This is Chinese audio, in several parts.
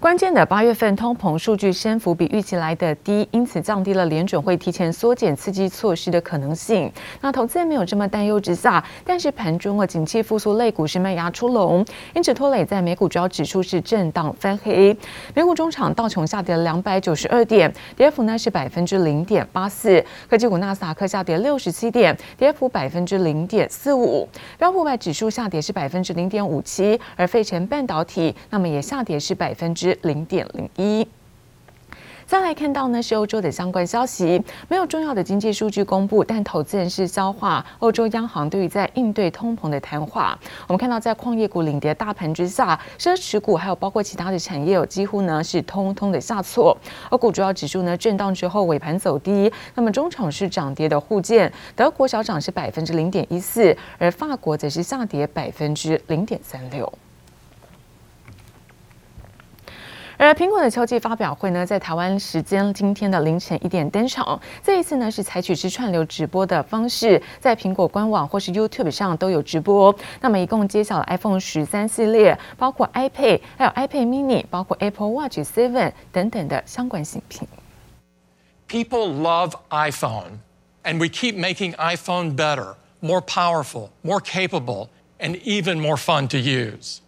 关键的八月份通膨数据升幅比预期来的低，因此降低了联准会提前缩减刺激措施的可能性。那投资人没有这么担忧之下，但是盘中的景气复苏类股是卖压出笼，因此拖累在美股主要指数是震荡翻黑。美股中场道琼下跌了两百九十二点，跌幅呢是百分之零点八四；科技股纳斯达克下跌六十七点，跌幅百分之零点四五；标普五百指数下跌是百分之零点五七，而费城半导体那么也下跌是百分之。零点零一。再来看到呢，是欧洲的相关消息，没有重要的经济数据公布，但投资人是消化欧洲央行对于在应对通膨的谈话。我们看到，在矿业股领跌大盘之下，奢侈股还有包括其他的产业，有几乎呢是通通的下挫。欧股主要指数呢震荡之后尾盘走低，那么中场是涨跌的互见，德国小涨是百分之零点一四，而法国则是下跌百分之零点三六。而苹果的秋季发表会呢，在台湾时间今天的凌晨一点登场。这一次呢，是采取是串流直播的方式，在苹果官网或是 YouTube 上都有直播。那么一共揭晓了 iPhone 十三系列，包括 iPad，还有 iPad Mini，包括 Apple Watch Seven 等等的相关新品。People love iPhone, and we keep making iPhone better, more powerful, more capable, and even more fun to use.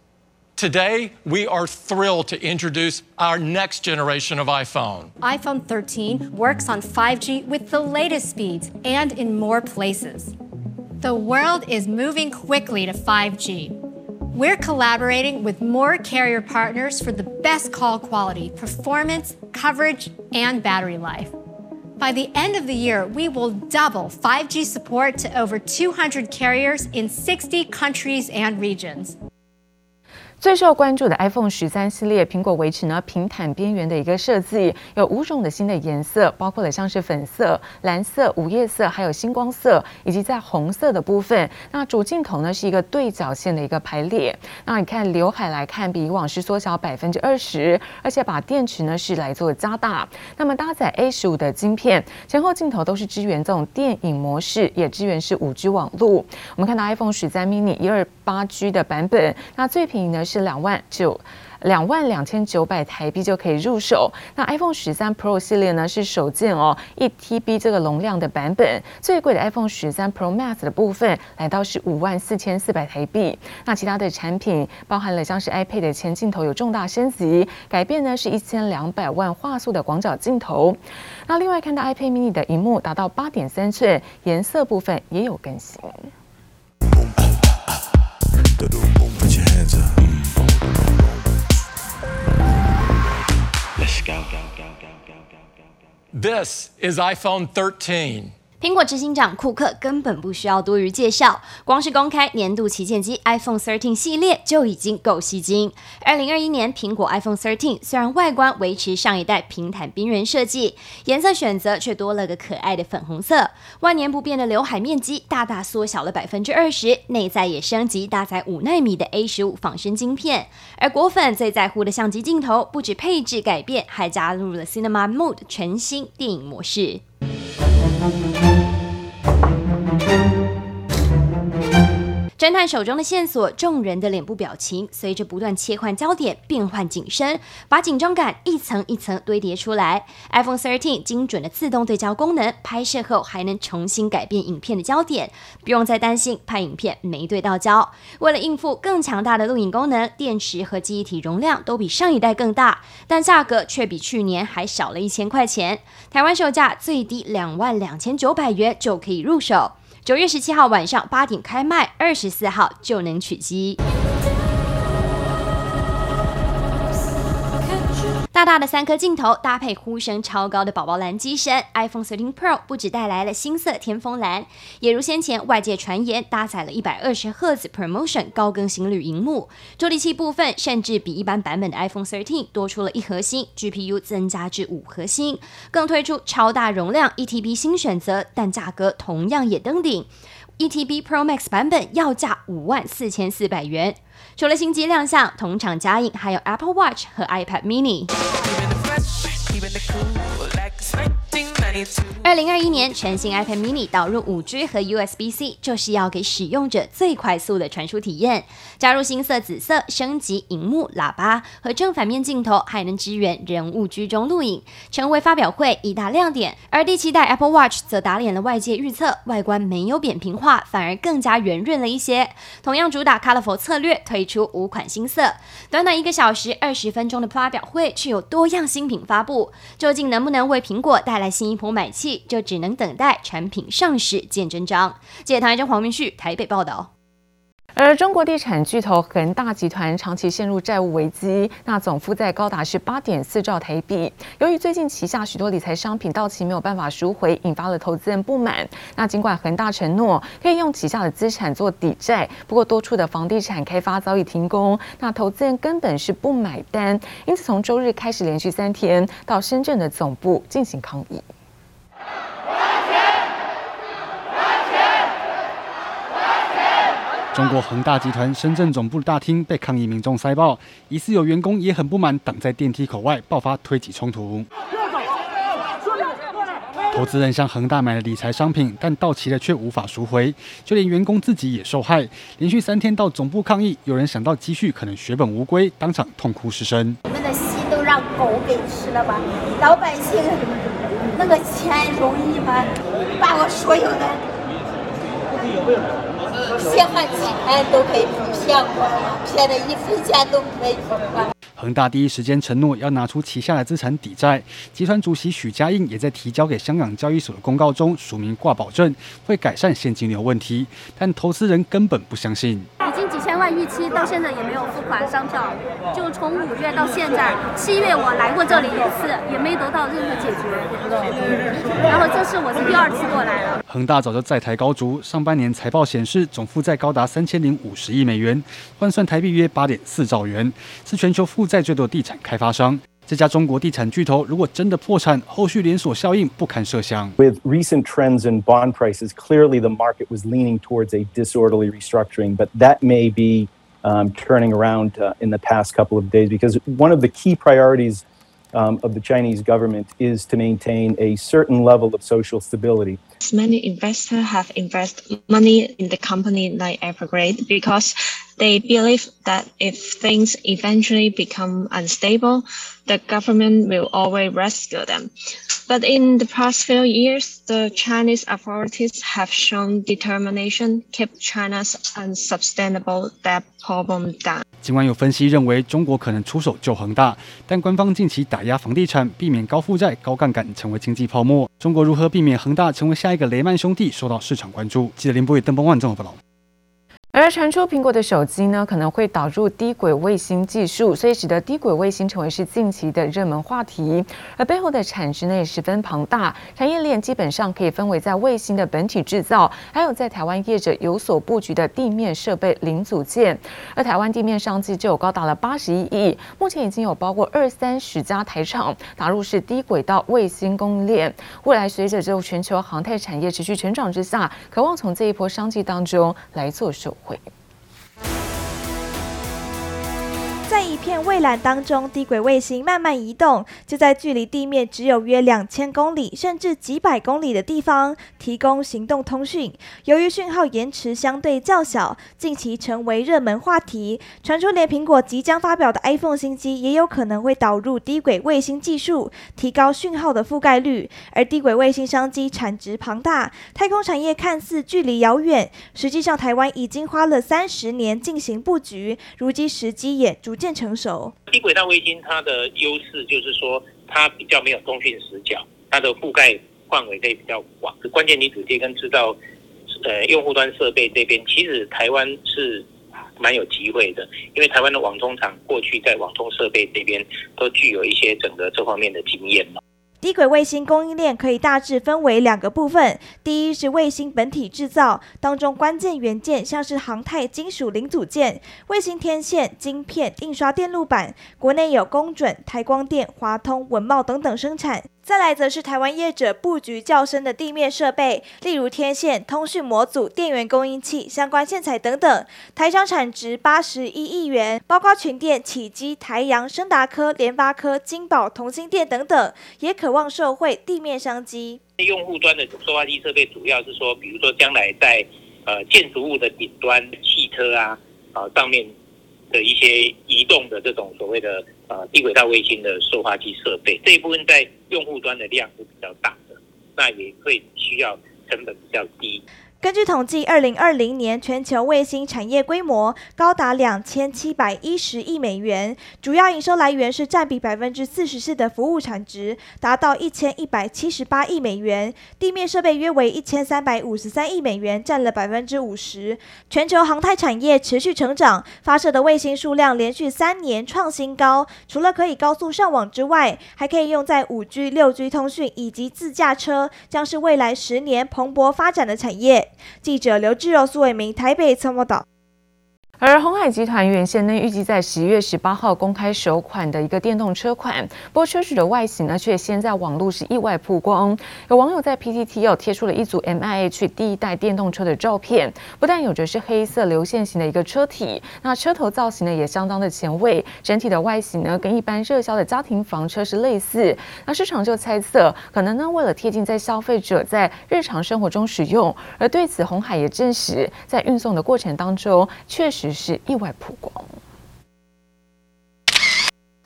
Today, we are thrilled to introduce our next generation of iPhone. iPhone 13 works on 5G with the latest speeds and in more places. The world is moving quickly to 5G. We're collaborating with more carrier partners for the best call quality, performance, coverage, and battery life. By the end of the year, we will double 5G support to over 200 carriers in 60 countries and regions. 最受关注的 iPhone 十三系列，苹果维持呢平坦边缘的一个设计，有五种的新的颜色，包括了像是粉色、蓝色、午夜色，还有星光色，以及在红色的部分。那主镜头呢是一个对角线的一个排列。那你看刘海来看，比以往是缩小百分之二十，而且把电池呢是来做加大。那么搭载 A 十五的晶片，前后镜头都是支援这种电影模式，也支援是五 G 网络。我们看到 iPhone 十三 mini 一二八 G 的版本，那最便宜呢是。是两万九，两万两千九百台币就可以入手。那 iPhone 十三 Pro 系列呢是首件哦，一 TB 这个容量的版本。最贵的 iPhone 十三 Pro Max 的部分来到是五万四千四百台币。那其他的产品包含了像是 iPad 的前镜头有重大升级，改变呢是一千两百万画素的广角镜头。那另外看到 iPad Mini 的荧幕达到八点三寸，颜色部分也有更新。This is iPhone 13. 苹果执行长库克根本不需要多余介绍，光是公开年度旗舰机 iPhone 13系列就已经够吸睛。二零二一年苹果 iPhone 13虽然外观维持上一代平坦边缘设计，颜色选择却多了个可爱的粉红色。万年不变的刘海面积大大缩小了百分之二十，内在也升级搭载五纳米的 A 十五仿生晶片。而果粉最在乎的相机镜头，不止配置改变，还加入了 Cinema Mode 全新电影模式。侦探手中的线索，众人的脸部表情随着不断切换焦点变换景深，把紧张感一层一层堆叠出来。iPhone 13精准的自动对焦功能，拍摄后还能重新改变影片的焦点，不用再担心拍影片没对到焦。为了应付更强大的录影功能，电池和记忆体容量都比上一代更大，但价格却比去年还少了一千块钱。台湾售价最低两万两千九百元就可以入手。九月十七号晚上八点开卖，二十四号就能取机。大大的三颗镜头搭配呼声超高的宝宝蓝机身，iPhone 13 Pro 不只带来了新色天风蓝，也如先前外界传言搭载了一百二十赫兹 ProMotion 高更新率荧幕。处理器部分甚至比一般版本的 iPhone 13多出了一核心，GPU 增加至五核心，更推出超大容量 1TB 新选择，但价格同样也登顶 ETB Pro Max 版本要价五万四千四百元。除了新机亮相，同场加映还有 Apple Watch 和 iPad Mini。二零二一年全新 iPad mini 导入五 G 和 USB-C，就是要给使用者最快速的传输体验。加入新色紫色，升级荧幕、喇叭和正反面镜头，还能支援人物居中录影，成为发表会一大亮点。而第七代 Apple Watch 则打脸了外界预测，外观没有扁平化，反而更加圆润了一些。同样主打 Colorful 策略，推出五款新色。短短一个小时二十分钟的发表会，却有多样新品发布，究竟能不能为苹果带来新一波买气，就只能等待产品上市见真章。记者唐一真、黄明旭台北报道。而中国地产巨头恒大集团长期陷入债务危机，那总负债高达是八点四兆台币。由于最近旗下许多理财商品到期没有办法赎回，引发了投资人不满。那尽管恒大承诺可以用旗下的资产做抵债，不过多处的房地产开发早已停工，那投资人根本是不买单，因此从周日开始连续三天到深圳的总部进行抗议。中国恒大集团深圳总部大厅被抗议民众塞爆，疑似有员工也很不满，挡在电梯口外爆发推挤冲突。投资人向恒大买了理财商品，但到期了却无法赎回，就连员工自己也受害。连续三天到总部抗议，有人想到积蓄可能血本无归，当场痛哭失声。我们的心都让狗给吃了吧？老百姓那个钱容易吗？把我所有的血汗钱都可以骗光了，骗的一分钱都没有。恒大第一时间承诺要拿出旗下的资产抵债，集团主席许家印也在提交给香港交易所的公告中署名挂保证，会改善现金流问题，但投资人根本不相信。已经几千万逾期，到现在也没有付款商票，就从五月到现在，七月我来过这里一次，也没得到任何解决。然后这次我是第二次过来了。恒大早就债台高筑，上半年财报显示总负债高达三千零五十亿美元，换算台币约八点四兆元，是全球负债最多的地产开发商。这家中国地产巨头如果真的破产，后续连锁效应不堪设想。With recent trends in bond prices, clearly the market was leaning towards a disorderly restructuring, but that may be um, turning around uh, in the past couple of days because one of the key priorities um, of the Chinese government is to maintain a certain level of social stability. Many investors have invested money in the company like Evergrande because they believe that if things eventually become unstable, the government will always rescue them. But in the past few years, the Chinese authorities have shown determination keep China's unsustainable debt problem down. 尽管有分析认为中国可能出手救恒大，但官方近期打压房地产，避免高负债、高杠杆成为经济泡沫。中国如何避免恒大成为下一个雷曼兄弟，受到市场关注。记者林博宇、邓邦万综合报道。 而传出苹果的手机呢，可能会导入低轨卫星技术，所以使得低轨卫星成为是近期的热门话题。而背后的产值呢也十分庞大，产业链基本上可以分为在卫星的本体制造，还有在台湾业者有所布局的地面设备零组件。而台湾地面商机就有高达了八十一亿，目前已经有包括二三十家台厂打入是低轨道卫星供应链。未来随着这全球航太产业持续成长之下，渴望从这一波商机当中来做受。会。片蔚蓝当中，低轨卫星慢慢移动，就在距离地面只有约两千公里，甚至几百公里的地方提供行动通讯。由于讯号延迟相对较小，近期成为热门话题。传出连苹果即将发表的 iPhone 新机也有可能会导入低轨卫星技术，提高讯号的覆盖率。而低轨卫星商机产值庞大，太空产业看似距离遥远，实际上台湾已经花了三十年进行布局，如今时机也逐渐。成低轨道卫星它的优势就是说，它比较没有通讯死角，它的覆盖范围可以比较广。关键你主机跟制造，呃，用户端设备这边，其实台湾是蛮有机会的，因为台湾的网通厂过去在网通设备这边都具有一些整个这方面的经验嘛。低轨卫星供应链可以大致分为两个部分，第一是卫星本体制造，当中关键元件像是航太金属零组件、卫星天线、晶片、印刷电路板，国内有工准、台光电、华通、文贸等等生产。再来则是台湾业者布局较深的地面设备，例如天线、通讯模组、电源供应器、相关线材等等。台厂产值八十一亿元，包括群电、启基、台阳、升达科、联发科、金宝、同心电等等，也渴望受惠地面商机。用户端的收发机设备主要是说，比如说将来在呃建筑物的顶端、汽车啊啊上面的一些移动的这种所谓的。呃，低轨道卫星的收发机设备这一部分在用户端的量是比较大的，那也会需要成本比较低。根据统计，二零二零年全球卫星产业规模高达两千七百一十亿美元，主要营收来源是占比百分之四十四的服务产值，达到一千一百七十八亿美元。地面设备约为一千三百五十三亿美元，占了百分之五十。全球航太产业持续成长，发射的卫星数量连续三年创新高。除了可以高速上网之外，还可以用在五 G、六 G 通讯以及自驾车，将是未来十年蓬勃发展的产业。记者刘志荣、苏伟明台北参谋导。而鸿海集团原先呢预计在十一月十八号公开首款的一个电动车款，不过车主的外形呢却先在网络是意外曝光。有网友在 PTT 又贴出了一组 MIH 第一代电动车的照片，不但有着是黑色流线型的一个车体，那车头造型呢也相当的前卫，整体的外形呢跟一般热销的家庭房车是类似。那市场就猜测，可能呢为了贴近在消费者在日常生活中使用，而对此鸿海也证实，在运送的过程当中确实。是意外曝光。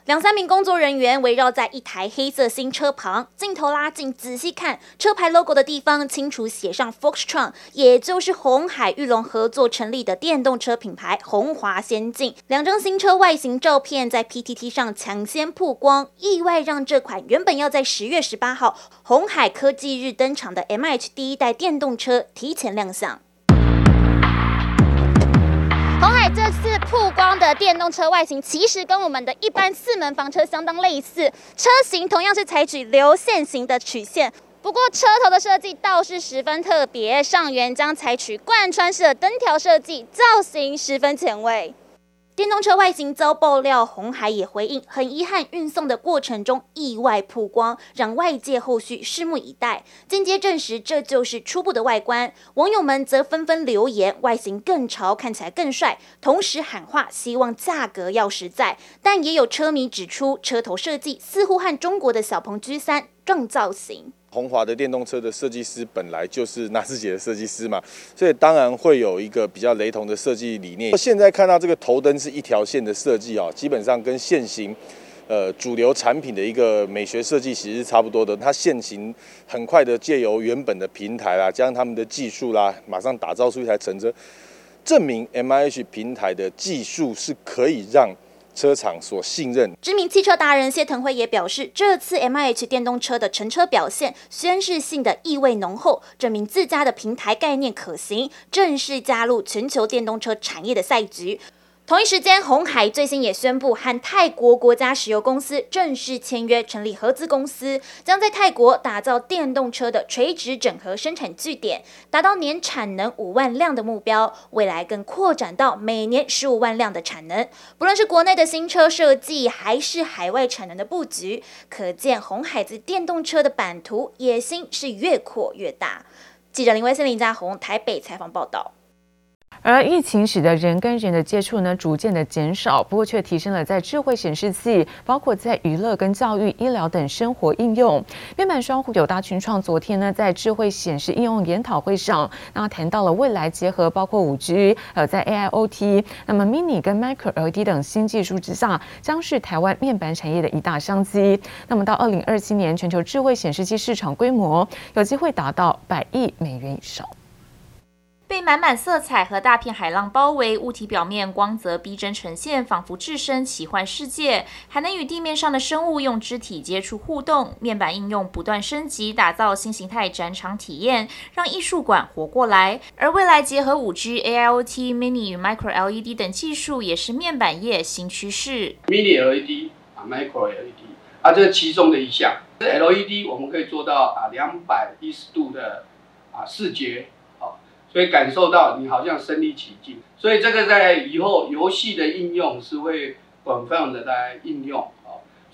两三名工作人员围绕在一台黑色新车旁，镜头拉近仔细看，车牌 logo 的地方清楚写上 Foxtron，也就是鸿海玉龙合作成立的电动车品牌鸿华先进。两张新车外形照片在 PTT 上抢先曝光，意外让这款原本要在十月十八号鸿海科技日登场的 MH 第一代电动车提前亮相。鸿海这次曝光的电动车外形，其实跟我们的一般四门房车相当类似，车型同样是采取流线型的曲线，不过车头的设计倒是十分特别，上缘将采取贯穿式的灯条设计，造型十分前卫。电动车外形遭爆料，红海也回应，很遗憾运送的过程中意外曝光，让外界后续拭目以待。间接证实这就是初步的外观，网友们则纷纷留言，外形更潮，看起来更帅，同时喊话希望价格要实在。但也有车迷指出，车头设计似乎和中国的小鹏 G3 更造型。鸿华的电动车的设计师本来就是纳智捷的设计师嘛，所以当然会有一个比较雷同的设计理念。现在看到这个头灯是一条线的设计啊，基本上跟现行呃主流产品的一个美学设计其实是差不多的。它现行很快的借由原本的平台啦，加上他们的技术啦，马上打造出一台乘车，证明 MIH 平台的技术是可以让。车厂所信任。知名汽车达人谢腾辉也表示，这次 MIH 电动车的乘车表现宣示性的意味浓厚，证明自家的平台概念可行，正式加入全球电动车产业的赛局。同一时间，红海最新也宣布和泰国国家石油公司正式签约，成立合资公司，将在泰国打造电动车的垂直整合生产据点，达到年产能五万辆的目标。未来更扩展到每年十五万辆的产能。不论是国内的新车设计，还是海外产能的布局，可见红海在电动车的版图野心是越扩越大。记者林威森、林家宏台北采访报道。而疫情使得人跟人的接触呢逐渐的减少，不过却提升了在智慧显示器，包括在娱乐跟教育、医疗等生活应用。面板双户友达群创昨天呢在智慧显示应用研讨会上，那谈到了未来结合包括五 G，呃在 AIoT，那么 Mini 跟 Micro LED 等新技术之下，将是台湾面板产业的一大商机。那么到二零二七年，全球智慧显示器市场规模有机会达到百亿美元以上。被满满色彩和大片海浪包围，物体表面光泽逼真呈现，仿佛置身奇幻世界，还能与地面上的生物用肢体接触互动。面板应用不断升级，打造新形态展场体验，让艺术馆活过来。而未来结合 5G、AIoT、Mini 与 Micro LED 等技术，也是面板业新趋势。Mini LED 啊，Micro LED 啊，这是其中的一项。LED 我们可以做到啊，两百一十度的啊视觉。所以感受到你好像身临其境，所以这个在以后游戏的应用是会广泛的在应用。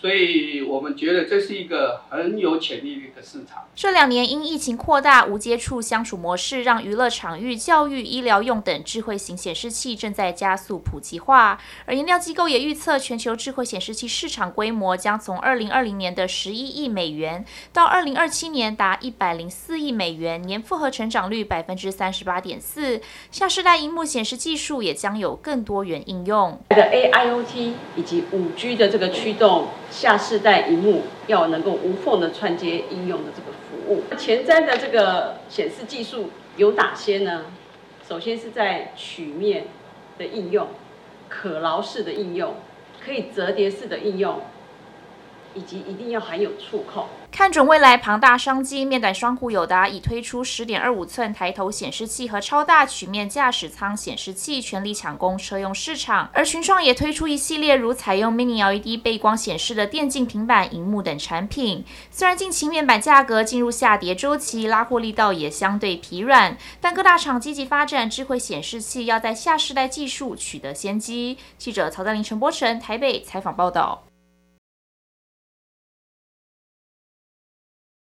所以我们觉得这是一个很有潜力的一个市场。这两年因疫情扩大，无接触相处模式，让娱乐场域、教育、医疗用等智慧型显示器正在加速普及化。而研料机构也预测，全球智慧显示器市场规模将从二零二零年的十一亿美元，到二零二七年达一百零四亿美元，年复合成长率百分之三十八点四。下世代荧幕显示技术也将有更多元应用。的 AIoT 以及五 G 的这个驱动。下世代荧幕要能够无缝的串接应用的这个服务，前瞻的这个显示技术有哪些呢？首先是在曲面的应用、可牢式的应用、可以折叠式的应用，以及一定要含有触控。看准未来庞大商机，面板双虎友达已推出十点二五寸抬头显示器和超大曲面驾驶舱显示器，全力抢攻车用市场。而群创也推出一系列如采用 Mini LED 背光显示的电竞平板、荧幕等产品。虽然近期面板价格进入下跌周期，拉货力道也相对疲软，但各大厂积极发展智慧显示器，要在下世代技术取得先机。记者曹在林、陈柏成台北采访报道。